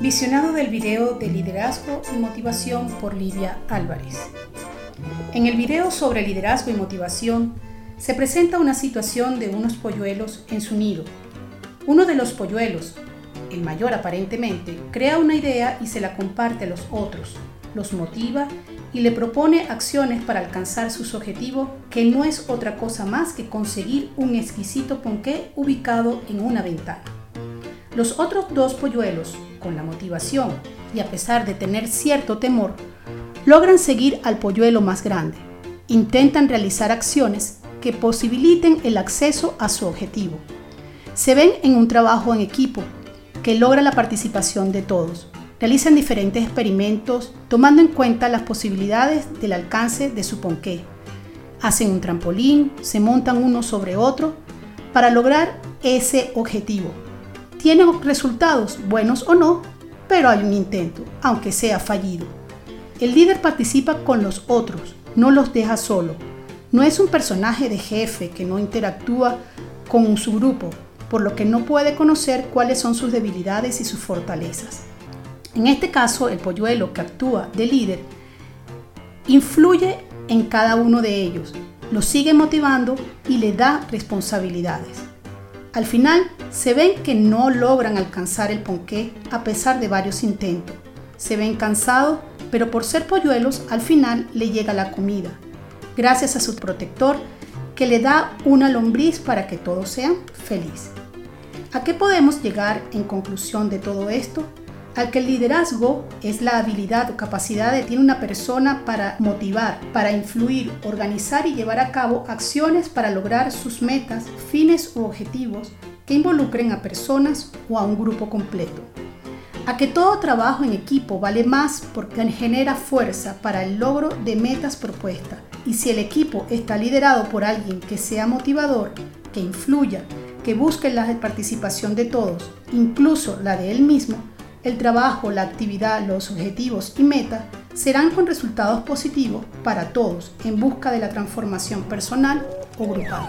Visionado del video de liderazgo y motivación por Livia Álvarez. En el video sobre liderazgo y motivación se presenta una situación de unos polluelos en su nido. Uno de los polluelos, el mayor aparentemente, crea una idea y se la comparte a los otros, los motiva y le propone acciones para alcanzar sus objetivos, que no es otra cosa más que conseguir un exquisito ponqué ubicado en una ventana. Los otros dos polluelos, con la motivación y a pesar de tener cierto temor, logran seguir al polluelo más grande. Intentan realizar acciones que posibiliten el acceso a su objetivo. Se ven en un trabajo en equipo que logra la participación de todos. Realizan diferentes experimentos tomando en cuenta las posibilidades del alcance de su ponqué. Hacen un trampolín, se montan uno sobre otro para lograr ese objetivo. Tienen resultados, buenos o no, pero hay un intento, aunque sea fallido. El líder participa con los otros, no los deja solo. No es un personaje de jefe que no interactúa con su grupo, por lo que no puede conocer cuáles son sus debilidades y sus fortalezas. En este caso, el polluelo que actúa de líder influye en cada uno de ellos, lo sigue motivando y le da responsabilidades. Al final, se ven que no logran alcanzar el ponqué a pesar de varios intentos. Se ven cansados, pero por ser polluelos, al final le llega la comida, gracias a su protector que le da una lombriz para que todos sean felices. ¿A qué podemos llegar en conclusión de todo esto? Al que el liderazgo es la habilidad o capacidad de tiene una persona para motivar, para influir, organizar y llevar a cabo acciones para lograr sus metas, fines u objetivos que involucren a personas o a un grupo completo. A que todo trabajo en equipo vale más porque genera fuerza para el logro de metas propuestas. Y si el equipo está liderado por alguien que sea motivador, que influya, que busque la participación de todos, incluso la de él mismo, el trabajo, la actividad, los objetivos y metas serán con resultados positivos para todos en busca de la transformación personal o grupal.